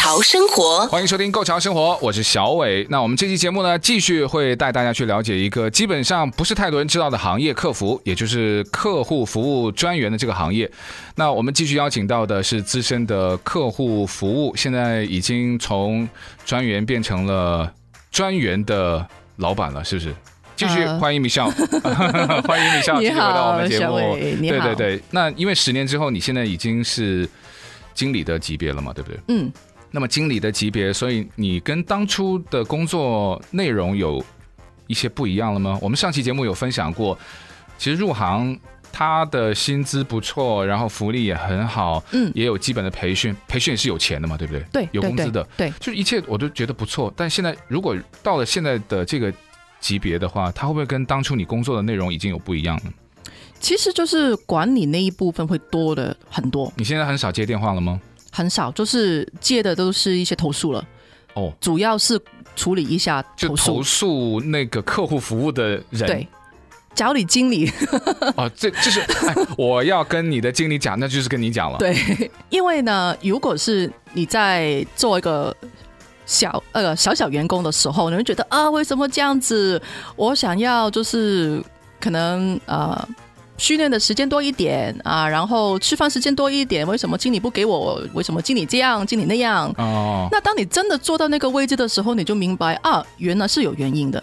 潮生活，欢迎收听《购潮生活》，我是小伟。那我们这期节目呢，继续会带大家去了解一个基本上不是太多人知道的行业——客服，也就是客户服务专员的这个行业。那我们继续邀请到的是资深的客户服务，现在已经从专员变成了专员的老板了，是不是？继续欢迎 Michelle，、uh, 欢迎 Michelle 继续回到我们节目。对对对，那因为十年之后，你现在已经是经理的级别了嘛，对不对？嗯。那么经理的级别，所以你跟当初的工作内容有一些不一样了吗？我们上期节目有分享过，其实入行他的薪资不错，然后福利也很好，嗯，也有基本的培训，培训也是有钱的嘛，对不对？对，有工资的，对，对，就一切我都觉得不错。但现在如果到了现在的这个级别的话，他会不会跟当初你工作的内容已经有不一样呢？其实就是管理那一部分会多的很多。你现在很少接电话了吗？很少，就是接的都是一些投诉了。哦，主要是处理一下投诉，就投诉那个客户服务的人。对，找你经理。哦，这就是、哎、我要跟你的经理讲，那就是跟你讲了。对，因为呢，如果是你在做一个小呃小小员工的时候，你会觉得啊，为什么这样子？我想要就是可能呃。训练的时间多一点啊，然后吃饭时间多一点。为什么经理不给我？为什么经理这样，经理那样？哦，那当你真的坐到那个位置的时候，你就明白啊，原来是有原因的。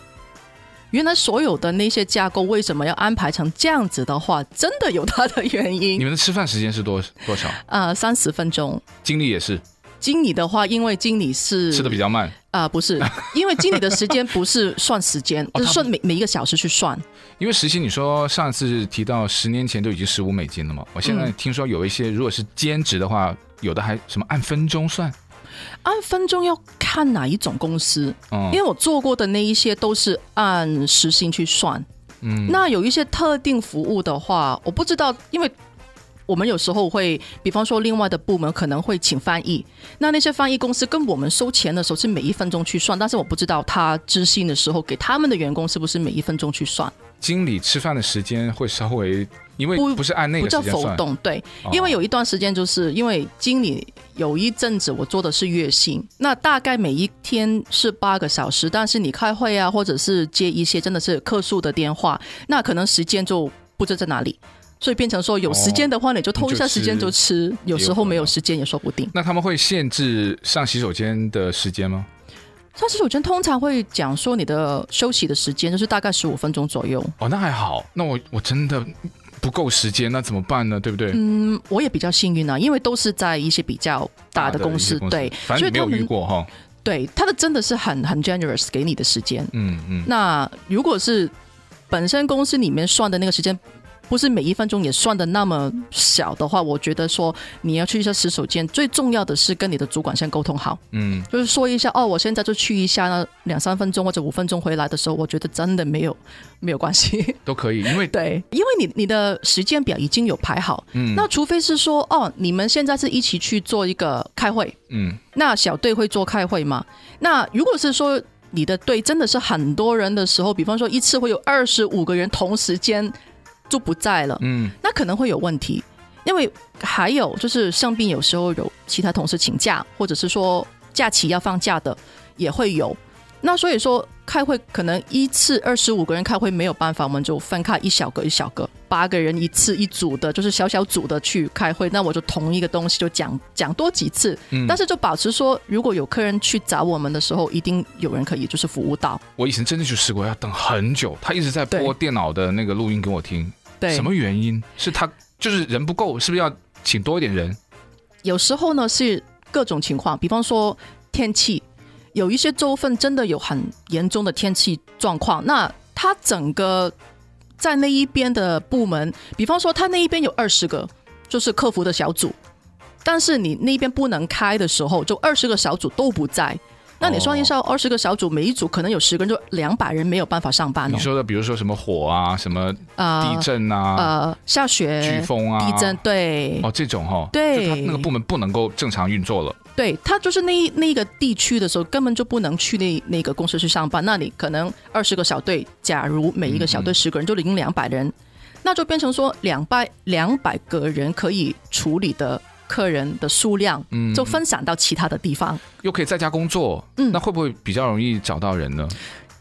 原来所有的那些架构为什么要安排成这样子的话，真的有它的原因。你们的吃饭时间是多多少？啊，三十分钟。经理也是。经理的话，因为经理是吃的比较慢啊、呃，不是，因为经理的时间不是算时间，就、哦、是算每每一个小时去算。因为实习，你说上次提到十年前都已经十五美金了嘛？我现在听说有一些如果是兼职的话，有的还什么按分钟算？按分钟要看哪一种公司，嗯，因为我做过的那一些都是按时薪去算。嗯，那有一些特定服务的话，我不知道，因为。我们有时候会，比方说另外的部门可能会请翻译，那那些翻译公司跟我们收钱的时候是每一分钟去算，但是我不知道他支薪的时候给他们的员工是不是每一分钟去算。经理吃饭的时间会稍微，因为不是按那个时间算。不叫浮动，对，因为有一段时间就是因为经理有一阵子我做的是月薪，那大概每一天是八个小时，但是你开会啊，或者是接一些真的是客诉的电话，那可能时间就不知道在哪里。所以变成说，有时间的话，你就偷一下时间就吃；有时候没有时间也说不定。那他们会限制上洗手间的时间吗？上洗手间通常会讲说，你的休息的时间就是大概十五分钟左右。哦，那还好。那我我真的不够时间，那怎么办呢？对不对？嗯，我也比较幸运啊，因为都是在一些比较大的公司，公司对，反正没有遇过哈。对，他的真的是很很 generous 给你的时间。嗯嗯。那如果是本身公司里面算的那个时间。不是每一分钟也算的那么小的话，我觉得说你要去一下洗手间，最重要的是跟你的主管先沟通好，嗯，就是说一下哦，我现在就去一下，那两三分钟或者五分钟回来的时候，我觉得真的没有没有关系，都可以，因为 对，因为你你的时间表已经有排好，嗯，那除非是说哦，你们现在是一起去做一个开会，嗯，那小队会做开会吗？那如果是说你的队真的是很多人的时候，比方说一次会有二十五个人同时间。就不在了，嗯，那可能会有问题，因为还有就是生病，有时候有其他同事请假，或者是说假期要放假的也会有。那所以说开会可能一次二十五个人开会没有办法，我们就分开一小个一小个，八个人一次一组的，就是小小组的去开会。那我就同一个东西就讲讲多几次，嗯，但是就保持说，如果有客人去找我们的时候，一定有人可以就是服务到。我以前真的就试过要等很久，他一直在播电脑的那个录音给我听。对，什么原因？是他就是人不够，是不是要请多一点人？有时候呢是各种情况，比方说天气。有一些州份真的有很严重的天气状况，那他整个在那一边的部门，比方说他那一边有二十个，就是客服的小组，但是你那边不能开的时候，就二十个小组都不在，那你算一下，二十个小组，每一组可能有十个人，就两百人没有办法上班哦。你说的，比如说什么火啊，什么地震啊，呃，呃，下雪、飓风啊，地震，对，哦，这种哈、哦，对，他那个部门不能够正常运作了。对，他就是那那个地区的时候，根本就不能去那那个公司去上班。那你可能二十个小队，假如每一个小队十个人，就领两百人，嗯嗯，那就变成说两百两百个人可以处理的。客人的数量，嗯，就分散到其他的地方，又可以在家工作，嗯，那会不会比较容易找到人呢？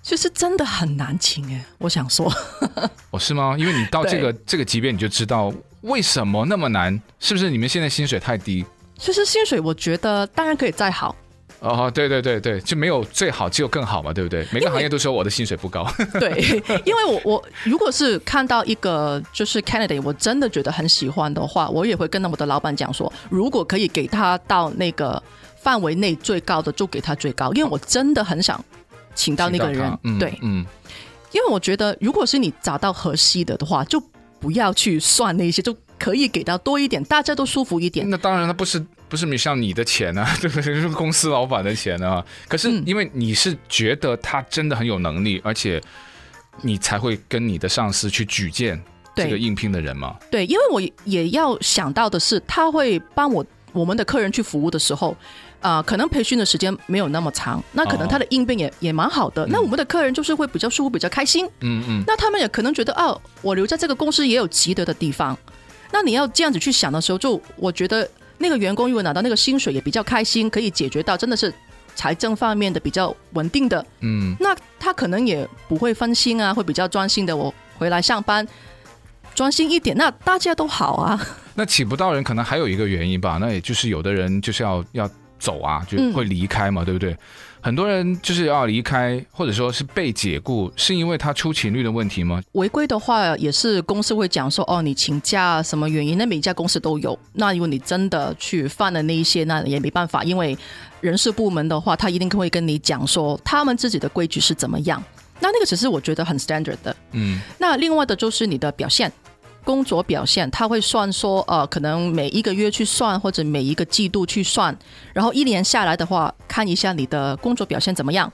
其实真的很难请哎，我想说，哦，是吗？因为你到这个这个级别，你就知道为什么那么难，是不是？你们现在薪水太低？其实薪水我觉得当然可以再好。哦，对对对对，就没有最好，只有更好嘛，对不对？每个行业都说我的薪水不高。对，因为我我如果是看到一个就是 candidate，我真的觉得很喜欢的话，我也会跟我的老板讲说，如果可以给他到那个范围内最高的，就给他最高，因为我真的很想请到那个人。嗯、对，嗯，因为我觉得如果是你找到合适的的话，就不要去算那些，就可以给到多一点，大家都舒服一点。那当然，那不是。不是像你的钱啊，对不对？是公司老板的钱啊。可是因为你是觉得他真的很有能力，嗯、而且你才会跟你的上司去举荐这个应聘的人嘛。对，因为我也要想到的是，他会帮我我们的客人去服务的时候，啊、呃，可能培训的时间没有那么长，那可能他的应变也、哦、也蛮好的。那我们的客人就是会比较舒服、比较开心。嗯嗯。那他们也可能觉得，哦，我留在这个公司也有值得的地方。那你要这样子去想的时候，就我觉得。那个员工如果拿到那个薪水也比较开心，可以解决到真的是财政方面的比较稳定的，嗯，那他可能也不会分心啊，会比较专心的。我回来上班专心一点，那大家都好啊。那请不到人可能还有一个原因吧，那也就是有的人就是要要走啊，就会离开嘛，嗯、对不对？很多人就是要离开，或者说是被解雇，是因为他出勤率的问题吗？违规的话，也是公司会讲说，哦，你请假什么原因？那每家公司都有。那如果你真的去犯了那一些，那也没办法，因为人事部门的话，他一定会跟你讲说，他们自己的规矩是怎么样。那那个只是我觉得很 standard 的。嗯。那另外的就是你的表现。工作表现，他会算说，呃，可能每一个月去算，或者每一个季度去算，然后一年下来的话，看一下你的工作表现怎么样。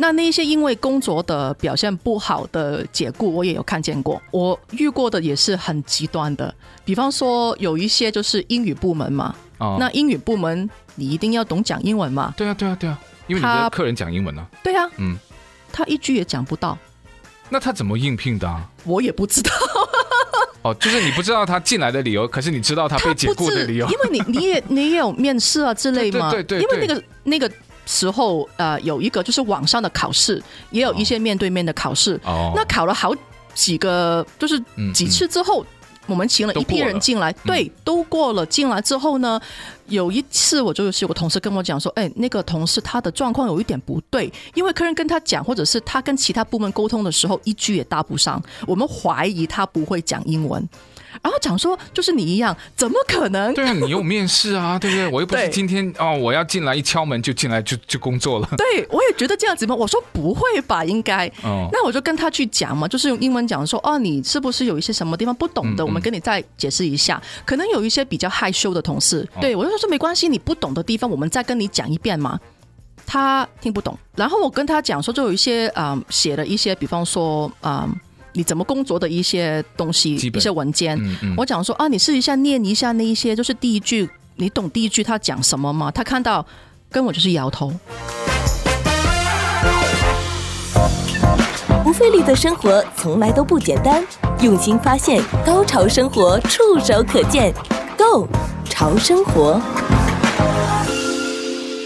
那那些因为工作的表现不好的解雇，我也有看见过，我遇过的也是很极端的。比方说，有一些就是英语部门嘛，哦，那英语部门你一定要懂讲英文嘛？对啊，对啊，对啊，因为你的客人讲英文呢。对啊，嗯，他一句也讲不到，那他怎么应聘的啊？我也不知道。哦，就是你不知道他进来的理由，可是你知道他被解雇的理由，因为你你也你也有面试啊之类嘛。对对对，对。因为那个那个时候呃，有一个就是网上的考试，也有一些面对面的考试。哦。那考了好几个，就是几次之后。嗯嗯我们请了一批人进来，对，都过了。进来之后呢，有一次我就是有个同事跟我讲说，哎，那个同事他的状况有一点不对，因为客人跟他讲，或者是他跟其他部门沟通的时候，一句也搭不上，我们怀疑他不会讲英文。然后讲说，就是你一样，怎么可能？对啊，你有面试啊，对不对？我又不是今天哦，我要进来一敲门就进来就就工作了。对，我也觉得这样子嘛。我说不会吧，应该。哦。那我就跟他去讲嘛，就是用英文讲说，哦，你是不是有一些什么地方不懂的？嗯嗯，我们跟你再解释一下。可能有一些比较害羞的同事，对，我就说没关系，你不懂的地方，我们再跟你讲一遍嘛。他听不懂，然后我跟他讲说，就有一些啊、呃，写了一些，比方说啊。呃你怎么工作的一些东西，一些文件，嗯嗯、我讲说啊，你试一下念一下那一些，就是第一句，你懂第一句他讲什么吗？他看到跟我就是摇头。不费力的生活从来都不简单，用心发现，高潮生活触手可见，Go 潮生活。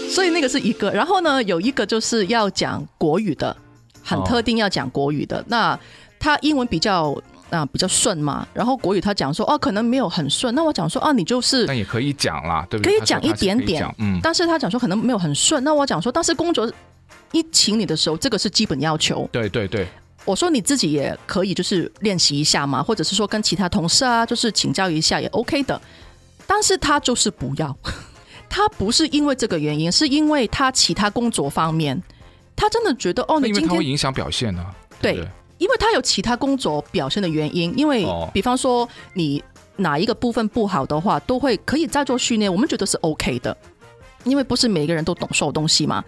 所以那个是一个，然后呢，有一个就是要讲国语的，很特定要讲国语的、哦、那。他英文比较啊比较顺嘛，然后国语他讲说哦可能没有很顺，那我讲说啊你就是那也可以讲啦，对不对？可以讲一点点，嗯，但是他讲说可能没有很顺，那我讲说，但是工作一请你的时候，这个是基本要求，对对对，我说你自己也可以就是练习一下嘛，或者是说跟其他同事啊就是请教一下也 OK 的，但是他就是不要，他不是因为这个原因，是因为他其他工作方面，他真的觉得哦你今天因为他会影响表现呢、啊，对。对因为他有其他工作表现的原因，因为比方说你哪一个部分不好的话，都会可以再做训练，我们觉得是 OK 的。因为不是每个人都懂所有东西嘛。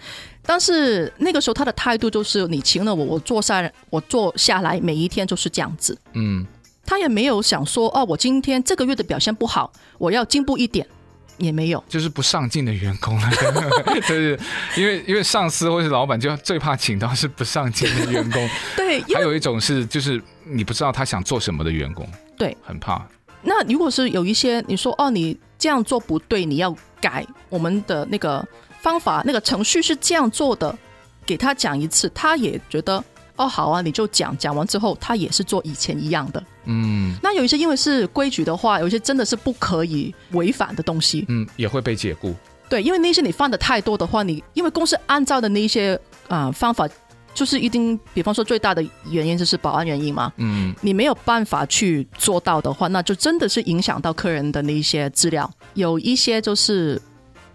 但是那个时候他的态度就是，你请了我，我坐下，我坐下来，每一天就是这样子。嗯，他也没有想说，哦，我今天这个月的表现不好，我要进步一点。也没有，就是不上进的员工了，就是因为因为上司或是老板就最怕请到是不上进的员工。对，还有一种是就是你不知道他想做什么的员工，对，很怕。那如果是有一些你说哦，你这样做不对，你要改我们的那个方法，那个程序是这样做的，给他讲一次，他也觉得。哦，好啊，你就讲，讲完之后，他也是做以前一样的。嗯，那有一些因为是规矩的话，有一些真的是不可以违反的东西，嗯，也会被解雇。对，因为那些你犯的太多的话，你因为公司按照的那一些啊、呃、方法，就是一定，比方说最大的原因就是保安原因嘛。嗯，你没有办法去做到的话，那就真的是影响到客人的那一些资料。有一些就是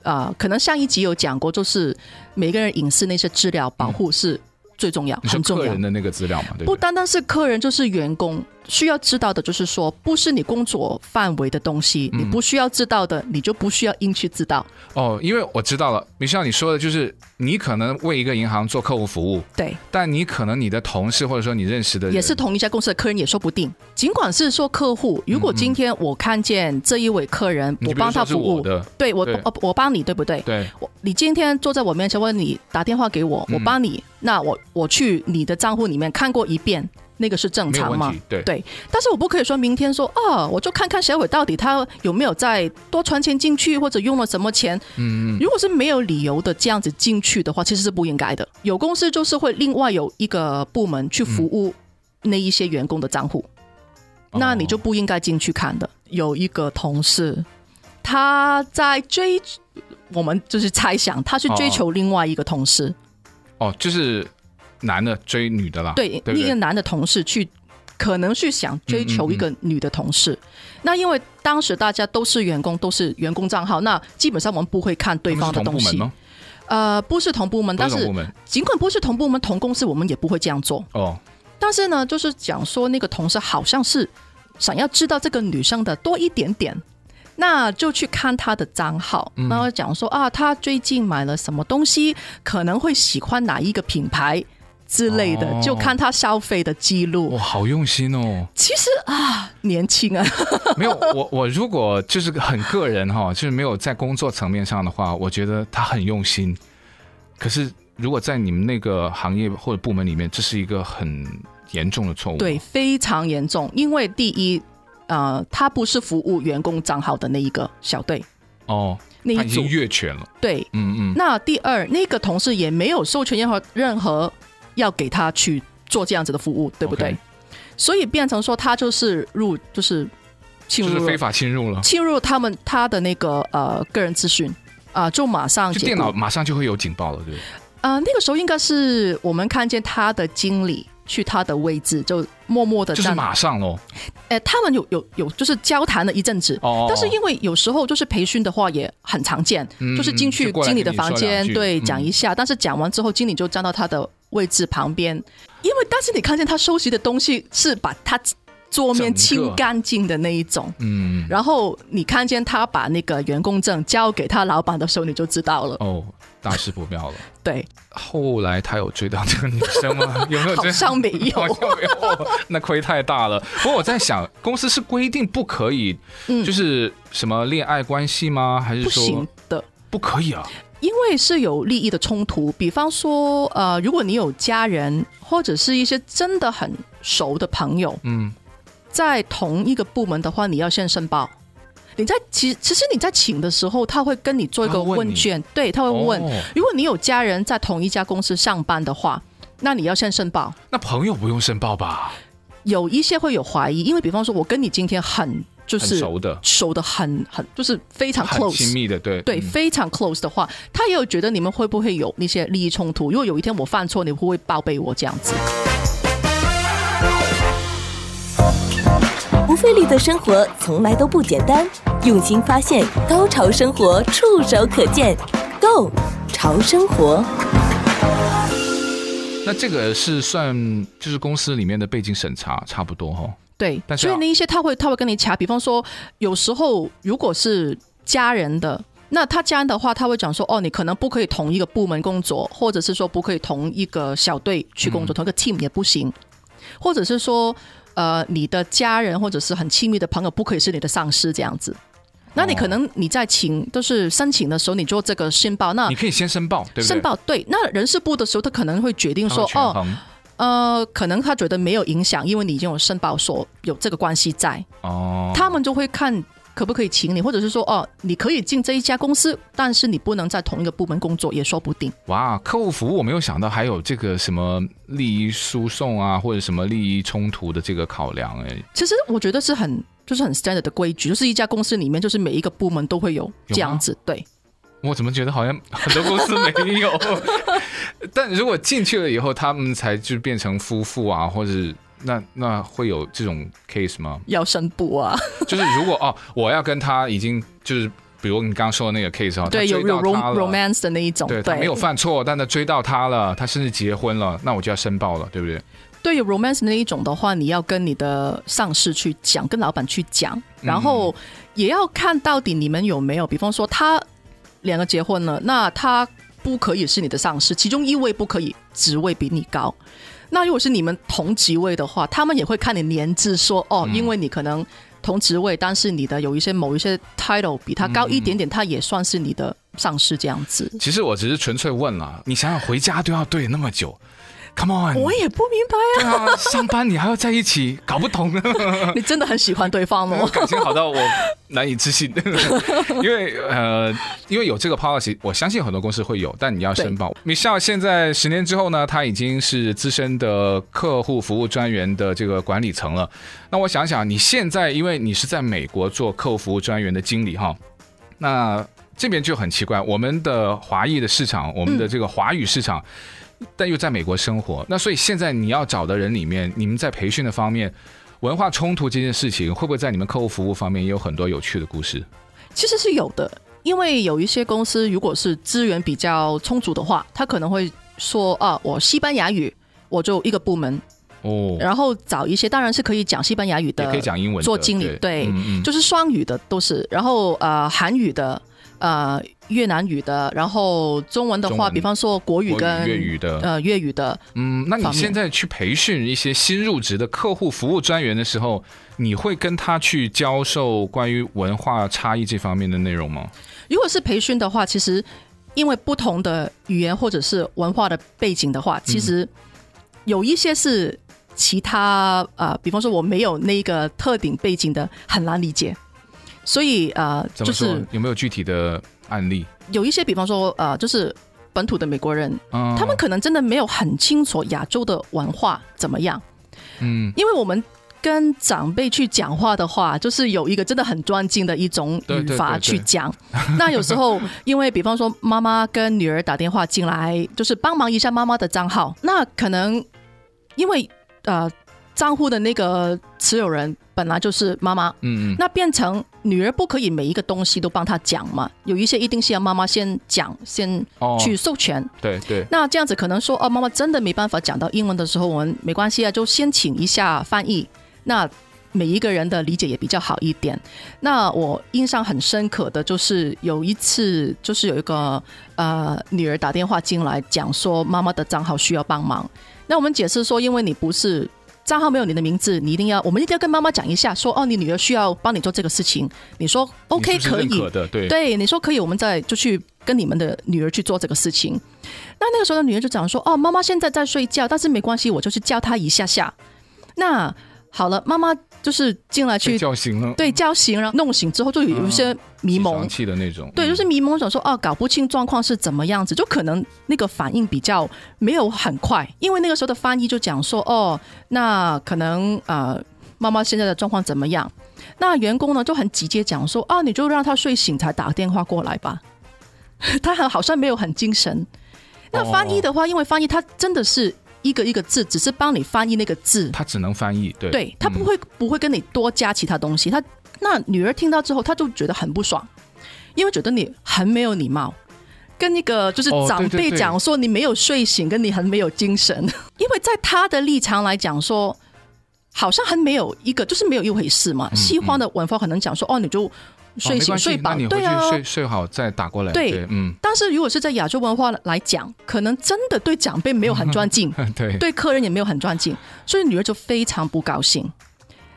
啊、呃，可能上一集有讲过，就是每个人隐私那些资料保护是。嗯最重要，很重要。客人的那个资料嘛，对不对？不单单是客人，就是员工需要知道的，就是说，不是你工作范围的东西，嗯、你不需要知道的，你就不需要硬去知道。哦，因为我知道了，米歇尔你说的就是，你可能为一个银行做客户服务，对，但你可能你的同事或者说你认识的人也是同一家公司的客人也说不定。尽管是说客户，如果今天我看见这一位客人，嗯、我帮他服务，的对我，我我帮你，对不对？对，我你今天坐在我面前问你打电话给我，我帮你。嗯那我我去你的账户里面看过一遍，那个是正常吗？对对，但是我不可以说明天说啊，我就看看小伟到底他有没有再多存钱进去，或者用了什么钱。嗯嗯。如果是没有理由的这样子进去的话，其实是不应该的。有公司就是会另外有一个部门去服务那一些员工的账户，嗯、那你就不应该进去看的。有一个同事他在追，我们就是猜想他去追求另外一个同事。哦，就是男的追女的啦。对，另一个男的同事去，可能去想追求一个女的同事。嗯嗯嗯，那因为当时大家都是员工，都是员工账号，那基本上我们不会看对方的东西。呃，不是同部门，但是尽管不是同部门、同公司，我们也不会这样做。哦。但是呢，就是讲说那个同事好像是想要知道这个女生的多一点点。那就去看他的账号，然后讲说啊，他最近买了什么东西，可能会喜欢哪一个品牌之类的，哦、就看他消费的记录。哇，好用心哦！其实啊，年轻啊，没有我我如果就是很个人哈，就是没有在工作层面上的话，我觉得他很用心。可是如果在你们那个行业或者部门里面，这是一个很严重的错误。对，非常严重，因为第一。呃，他不是服务员工账号的那一个小队哦，那一组已经越权了。对，嗯嗯。那第二，那个同事也没有授权任何任何要给他去做这样子的服务，对不对？Okay. 所以变成说他就是入，就是侵入，就是非法侵入了，侵入他们他的那个呃个人资讯啊、呃，就马上就电脑马上就会有警报了，对不对？啊、呃，那个时候应该是我们看见他的经理。去他的位置，就默默的，就是马上喽。哎，他们有有有，就是交谈了一阵子。哦。但是因为有时候就是培训的话也很常见，嗯、就是进去经理的房间，对，讲一下。嗯、但是讲完之后，经理就站到他的位置旁边，因为但是你看见他收拾的东西是把他桌面清干净的那一种。嗯。然后你看见他把那个员工证交给他老板的时候，你就知道了。哦。大事不妙了。对，后来他有追到这个女生吗？有没有追？好像没有，好像没有。那亏太大了。不过我在想，公司是规定不可以，就是什么恋爱关系吗？还是说不行的？不可以啊，因为是有利益的冲突。比方说，呃，如果你有家人或者是一些真的很熟的朋友，嗯，在同一个部门的话，你要先申报。你在其其实你在请的时候，他会跟你做一个问卷，对，他会问，哦、如果你有家人在同一家公司上班的话，那你要先申报。那朋友不用申报吧？有一些会有怀疑，因为比方说，我跟你今天很就是熟的，熟的很很就是非常 close 亲密的，对对，非常 close 的话，他也有觉得你们会不会有那些利益冲突？如果有一天我犯错，你会不会报备我这样子？不费力的生活从来都不简单，用心发现，高潮生活触手可见，Go 潮生活。那这个是算就是公司里面的背景审查，差不多哈。对，但是所以那一些他会他会跟你卡，比方说有时候如果是家人的那他家人的话，他会讲说，哦，你可能不可以同一个部门工作，或者是说不可以同一个小队去工作，嗯、同一个 team 也不行，或者是说，呃，你的家人或者是很亲密的朋友不可以是你的上司这样子。那你可能你在请就是申请的时候，你做这个申报，那你可以先申报，对不对？申报对。那人事部的时候，他可能会决定说，哦，呃，可能他觉得没有影响，因为你已经有申报所有这个关系在，哦，他们就会看。可不可以请你，或者是说哦，你可以进这一家公司，但是你不能在同一个部门工作，也说不定。哇，客户服务我没有想到还有这个什么利益输送啊，或者什么利益冲突的这个考量哎。其实我觉得是很就是很 standard 的规矩，就是一家公司里面就是每一个部门都会有这样子。对，我怎么觉得好像很多公司没有？但如果进去了以后，他们才就变成夫妇啊，或者是。那那会有这种 case 吗？要申报啊！就是如果哦，我要跟他已经就是，比如你刚刚说的那个 case 啊，对，有有 romance 的那一种，对，对他没有犯错，但他追到他了，他甚至结婚了，那我就要申报了，对不对？对，有 romance 的那一种的话，你要跟你的上司去讲，跟老板去讲，然后也要看到底你们有没有，比方说他两个结婚了，那他不可以是你的上司，其中一位不可以职位比你高。那如果是你们同职位的话，他们也会看你年资，说哦，因为你可能同职位，但是你的有一些某一些 title 比他高一点点，他也算是你的上司这样子。其实我只是纯粹问了，你想想回家都要对那么久。Come on，我也不明白啊。对啊，上班你还要在一起，搞不懂。你真的很喜欢对方吗？感情好到我难以置信。因为呃，因为有这个 policy，我相信很多公司会有，但你要申报。Michelle 现在十年之后呢，他已经是资深的客户服务专员的这个管理层了。那我想想，你现在因为你是在美国做客户服务专员的经理哈，那这边就很奇怪，我们的华裔的市场，我们的这个华语市场。嗯但又在美国生活，那所以现在你要找的人里面，你们在培训的方面，文化冲突这件事情，会不会在你们客户服务方面也有很多有趣的故事？其实是有的，因为有一些公司如果是资源比较充足的话，他可能会说啊，我西班牙语我就一个部门哦，然后找一些当然是可以讲西班牙语的，也可以讲英文做经理，对，对嗯嗯就是双语的都是，然后呃韩语的。呃，越南语的，然后中文的话，比方说国语跟粤语的，呃，粤语的。嗯，那你现在去培训一些新入职的客户服务专员的时候，你会跟他去教授关于文化差异这方面的内容吗？如果是培训的话，其实因为不同的语言或者是文化的背景的话，其实有一些是其他呃，比方说我没有那个特定背景的，很难理解。所以呃，就是有没有具体的案例？有一些，比方说呃，就是本土的美国人，嗯，他们可能真的没有很清楚亚洲的文化怎么样。嗯，因为我们跟长辈去讲话的话，就是有一个真的很专精的一种语法去讲。那有时候，因为比方说妈妈跟女儿打电话进来，就是帮忙一下妈妈的账号，那可能因为呃。账户的那个持有人本来就是妈妈，嗯，那变成女儿不可以每一个东西都帮她讲嘛？有一些一定是要妈妈先讲，先去授权。哦、对对。那这样子可能说，哦，妈妈真的没办法讲到英文的时候，我们没关系啊，就先请一下翻译。那每一个人的理解也比较好一点。那我印象很深刻的就是有一次，就是有一个呃女儿打电话进来讲说，妈妈的账号需要帮忙。那我们解释说，因为你不是。账号没有你的名字，你一定要，我们一定要跟妈妈讲一下，说哦，你女儿需要帮你做这个事情。你说 OK 可以，对，对，你说可以，我们再就去跟你们的女儿去做这个事情。那那个时候的女儿就讲说，哦，妈妈现在在睡觉，但是没关系，我就去叫她一下下。那好了，妈妈。就是进来去叫醒了，对，叫醒，然后弄醒之后就有一些迷蒙气的那种，对，就是迷蒙，想说哦，搞不清状况是怎么样子，就可能那个反应比较没有很快，因为那个时候的翻译就讲说哦，那可能呃，妈妈现在的状况怎么样？那员工呢就很直接讲说啊，你就让他睡醒才打电话过来吧，他很好像没有很精神。那翻译的话，因为翻译他真的是。一个一个字，只是帮你翻译那个字，他只能翻译，对，对他不会、嗯、不会跟你多加其他东西。他那女儿听到之后，他就觉得很不爽，因为觉得你很没有礼貌，跟那个就是长辈讲说你没有睡醒，跟你很没有精神。因为在他的立场来讲说，说好像很没有一个，就是没有一回事嘛。西方的文化可能讲说，哦，你就睡醒、哦、睡饱，对啊，睡睡好再打过来。对，对嗯。但是如果是在亚洲文化来讲，可能真的对长辈没有很尊敬，对，对客人也没有很尊敬，所以女儿就非常不高兴。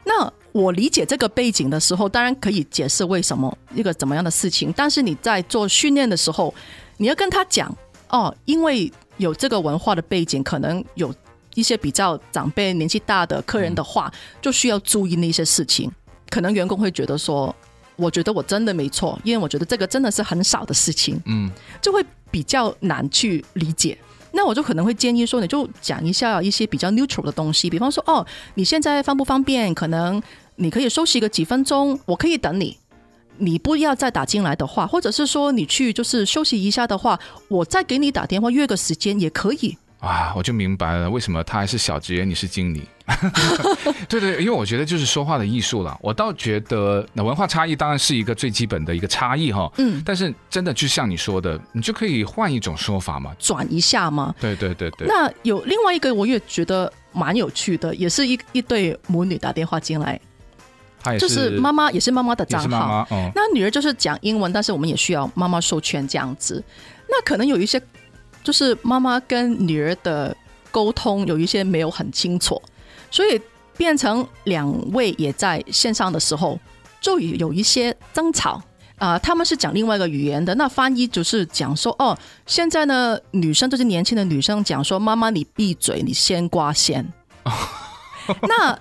那我理解这个背景的时候，当然可以解释为什么一个怎么样的事情。但是你在做训练的时候，你要跟他讲哦，因为有这个文化的背景，可能有一些比较长辈、年纪大的客人的话，就需要注意那些事情。可能员工会觉得说，我觉得我真的没错，因为我觉得这个真的是很少的事情，嗯，就会比较难去理解。那我就可能会建议说，你就讲一下一些比较 neutral 的东西，比方说，哦，你现在方不方便？可能你可以休息个几分钟，我可以等你。你不要再打进来的话，或者是说你去就是休息一下的话，我再给你打电话约个时间也可以。啊，我就明白了，为什么他还是小职员，你是经理？对对，因为我觉得就是说话的艺术了。我倒觉得那文化差异当然是一个最基本的一个差异哈。嗯，但是真的就像你说的，你就可以换一种说法嘛，转一下嘛。对对对对。那有另外一个我也觉得蛮有趣的，也是一一对母女打电话进来，是就是妈妈也是妈妈的账号，妈妈哦，那女儿就是讲英文，但是我们也需要妈妈授权这样子。那可能有一些。就是妈妈跟女儿的沟通有一些没有很清楚，所以变成两位也在线上的时候，就有一些争吵啊、呃。他们是讲另外一个语言的，那翻译就是讲说：“哦，现在呢，女生就是年轻的女生讲说，妈妈你闭嘴，你先挂线。”那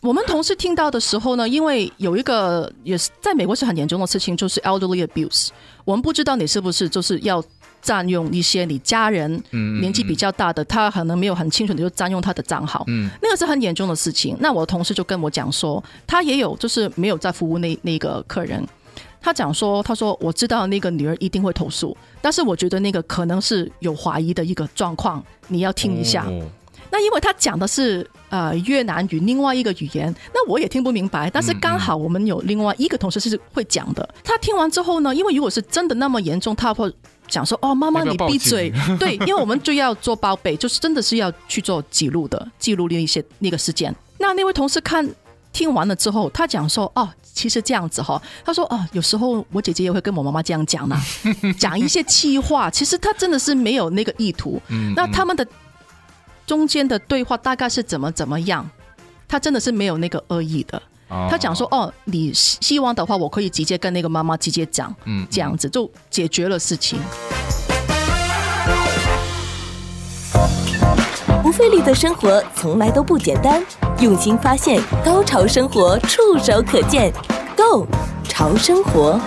我们同事听到的时候呢，因为有一个也是在美国是很严重的事情，就是 elderly abuse。我们不知道你是不是就是要。占用一些你家人年纪比较大的，他可能没有很清楚，的就占用他的账号，嗯那个是很严重的事情。那我同事就跟我讲说，他也有就是没有在服务那那个客人，他讲说，他说我知道那个女儿一定会投诉，但是我觉得那个可能是有怀疑的一个状况，你要听一下。那因为他讲的是呃越南语另外一个语言，那我也听不明白，但是刚好我们有另外一个同事是会讲的，他听完之后呢，因为如果是真的那么严重，他会。讲说哦，妈妈你闭嘴，对，因为我们就要做报备，就是真的是要去做记录的，记录那一些那个事件。那那位同事看听完了之后，他讲说哦，其实这样子哈，他说哦，有时候我姐姐也会跟我妈妈这样讲呢，讲一些气话，其实他真的是没有那个意图。那他们的中间的对话大概是怎么怎么样，他真的是没有那个恶意的。他讲说：“哦，你希望的话，我可以直接跟那个妈妈直接讲，嗯，这样子就解决了事情。”不费力的生活从来都不简单，用心发现，高潮生活触手可见 Go 潮生活。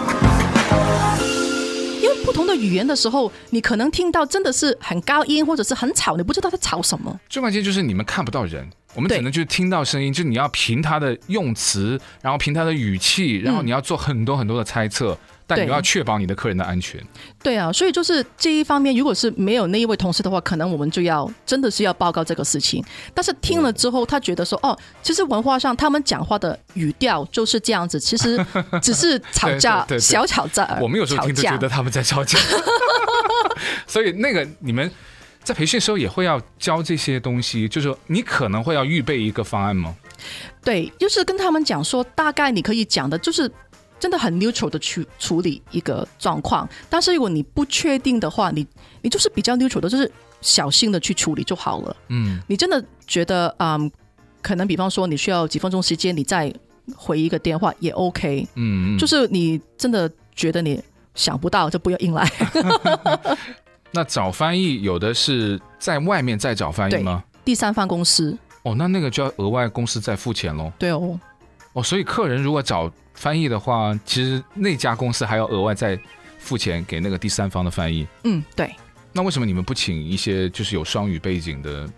因为不同的语言的时候，你可能听到真的是很高音，或者是很吵，你不知道他吵什么。最关键就是你们看不到人。我们只能就是听到声音，就你要凭他的用词，然后凭他的语气，然后你要做很多很多的猜测，但你要确保你的客人的安全。对啊，所以就是这一方面，如果是没有那一位同事的话，可能我们就要真的是要报告这个事情。但是听了之后，他觉得说，哦，其实文化上他们讲话的语调就是这样子，其实 只是吵架，对对对对小吵架。我们有时候听着觉得他们在吵架，所以那个你们。在培训的时候也会要教这些东西，就是说你可能会要预备一个方案吗？对，就是跟他们讲说，大概你可以讲的，就是真的很 neutral 的去处理一个状况。但是如果你不确定的话，你你就是比较 neutral 的，就是小心的去处理就好了。嗯，你真的觉得，嗯，可能比方说你需要几分钟时间，你再回一个电话也 OK。嗯，就是你真的觉得你想不到，就不要硬来。那找翻译有的是在外面再找翻译吗？第三方公司哦，那那个就要额外公司再付钱喽。对哦，哦，所以客人如果找翻译的话，其实那家公司还要额外再付钱给那个第三方的翻译。嗯，对。那为什么你们不请一些就是有双语背景的？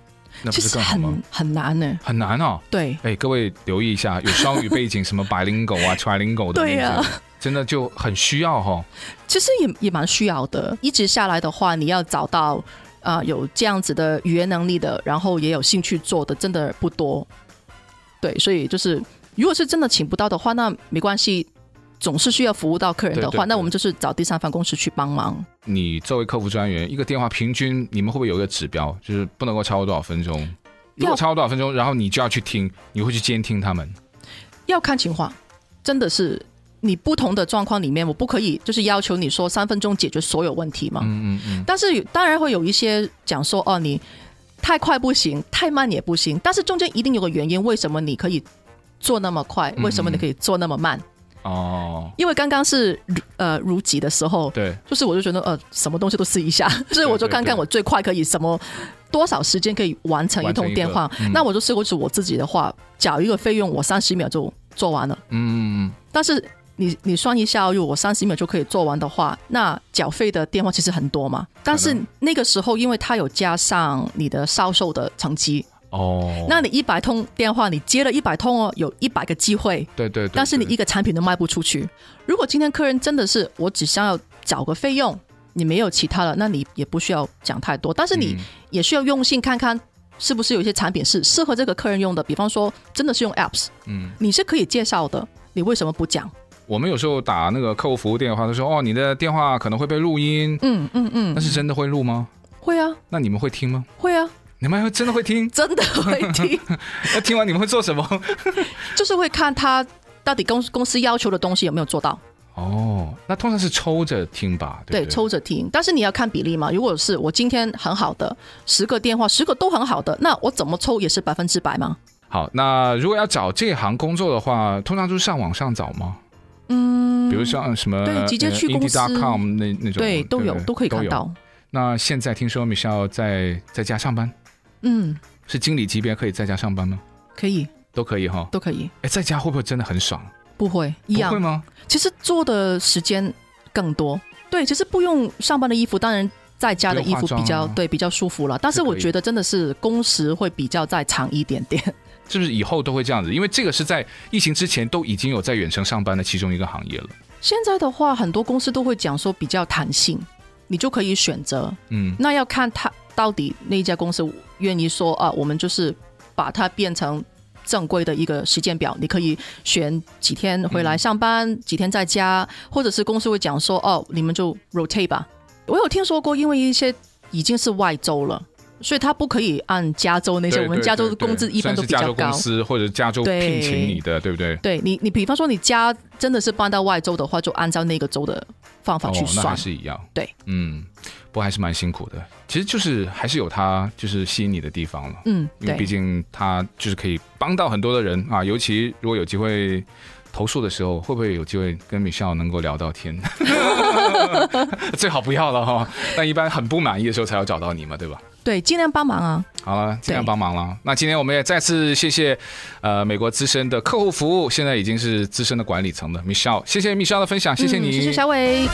那不是更好吗？很很难呢，很难哦。对，哎，各位留意一下，有双语背景，什么 bilingual 啊，trilingual 的，对呀。真的就很需要哈，其实也也蛮需要的。一直下来的话，你要找到啊、呃、有这样子的语言能力的，然后也有兴趣做的，真的不多。对，所以就是如果是真的请不到的话，那没关系，总是需要服务到客人的话，对对对，那我们就是找第三方公司去帮忙。你作为客服专员，一个电话平均你们会不会有一个指标，就是不能够超过多少分钟？如果超过多少分钟，然后你就要去听，你会去监听他们？要看情况，真的是。你不同的状况里面，我不可以就是要求你说三分钟解决所有问题嘛。嗯嗯嗯。但是当然会有一些讲说哦，你太快不行，太慢也不行。但是中间一定有个原因，为什么你可以做那么快？为什么你可以做那么慢？因为刚刚是呃如己的时候，对，就是我就觉得呃什么东西都试一下，所以我就看看我最快可以什么多少时间可以完成一通电话。嗯、那我就试过是我自己的话，缴一个费用，我三十秒就做完了。嗯。但是。你你算一下，如果我三十秒就可以做完的话，那缴费的电话其实很多嘛。但是那个时候，因为它有加上你的销售的成绩哦，那你一百通电话，你接了一百通哦，有一百个机会。对对，对对。但是你一个产品都卖不出去。如果今天客人真的是我只想要找个费用，你没有其他的，那你也不需要讲太多。但是你也需要用心看看，是不是有一些产品是适合这个客人用的。比方说，真的是用 apps，嗯，你是可以介绍的，你为什么不讲？我们有时候打那个客户服务电话，他说：“哦，你的电话可能会被录音。”嗯嗯嗯，那是真的会录吗？会啊。那你们会听吗？会啊。你们还会真的会听？真的会听。那听完你们会做什么？就是会看他到底公公司要求的东西有没有做到。哦，那通常是抽着听吧？对，对，对，抽着听。但是你要看比例嘛。如果是我今天很好的十个电话，十个都很好的，那我怎么抽也是百分之百吗？好，那如果要找这行工作的话，通常就是上网上找吗？嗯，比如像什么对，直接去公司 Indeed.com 那那种，对，都有都可以看到。那现在听说 Michelle 在在家上班，嗯，是经理级别可以在家上班吗？可以，都可以哈，都可以。哎，在家会不会真的很爽？不会，一样。会吗？其实做的时间更多。对，其实不用上班的衣服，当然在家的衣服比较对比较舒服了。但是我觉得真的是工时会比较再长一点点。是不是以后都会这样子？因为这个是在疫情之前都已经有在远程上班的其中一个行业了。现在的话，很多公司都会讲说比较弹性，你就可以选择。嗯，那要看他到底那一家公司愿意说啊，我们就是把它变成正规的一个时间表，你可以选几天回来上班，嗯、几天在家，或者是公司会讲说哦，你们就 rotate 吧。我有听说过，因为一些已经是外州了。所以他不可以按加州那些，我们加州的工资一般都比较高。公司或者加州聘请你的，对，对不对？对你，你比方说你家真的是搬到外州的话，就按照那个州的方法去算，哦、那还是一样。对，嗯，不过还是蛮辛苦的。其实就是还是有他就是吸引你的地方了。嗯，因为毕竟他就是可以帮到很多的人啊，尤其如果有机会投诉的时候，会不会有机会跟 Michelle 能够聊到天？最好不要了哈。但一般很不满意的时候才要找到你嘛，对吧？对，尽量帮忙啊！好了，尽量帮忙了。那今天我们也再次谢谢，呃，美国资深的客户服务，现在已经是资深的管理层的 Michelle，谢谢 Michelle 的分享，谢谢你，嗯、谢谢小伟。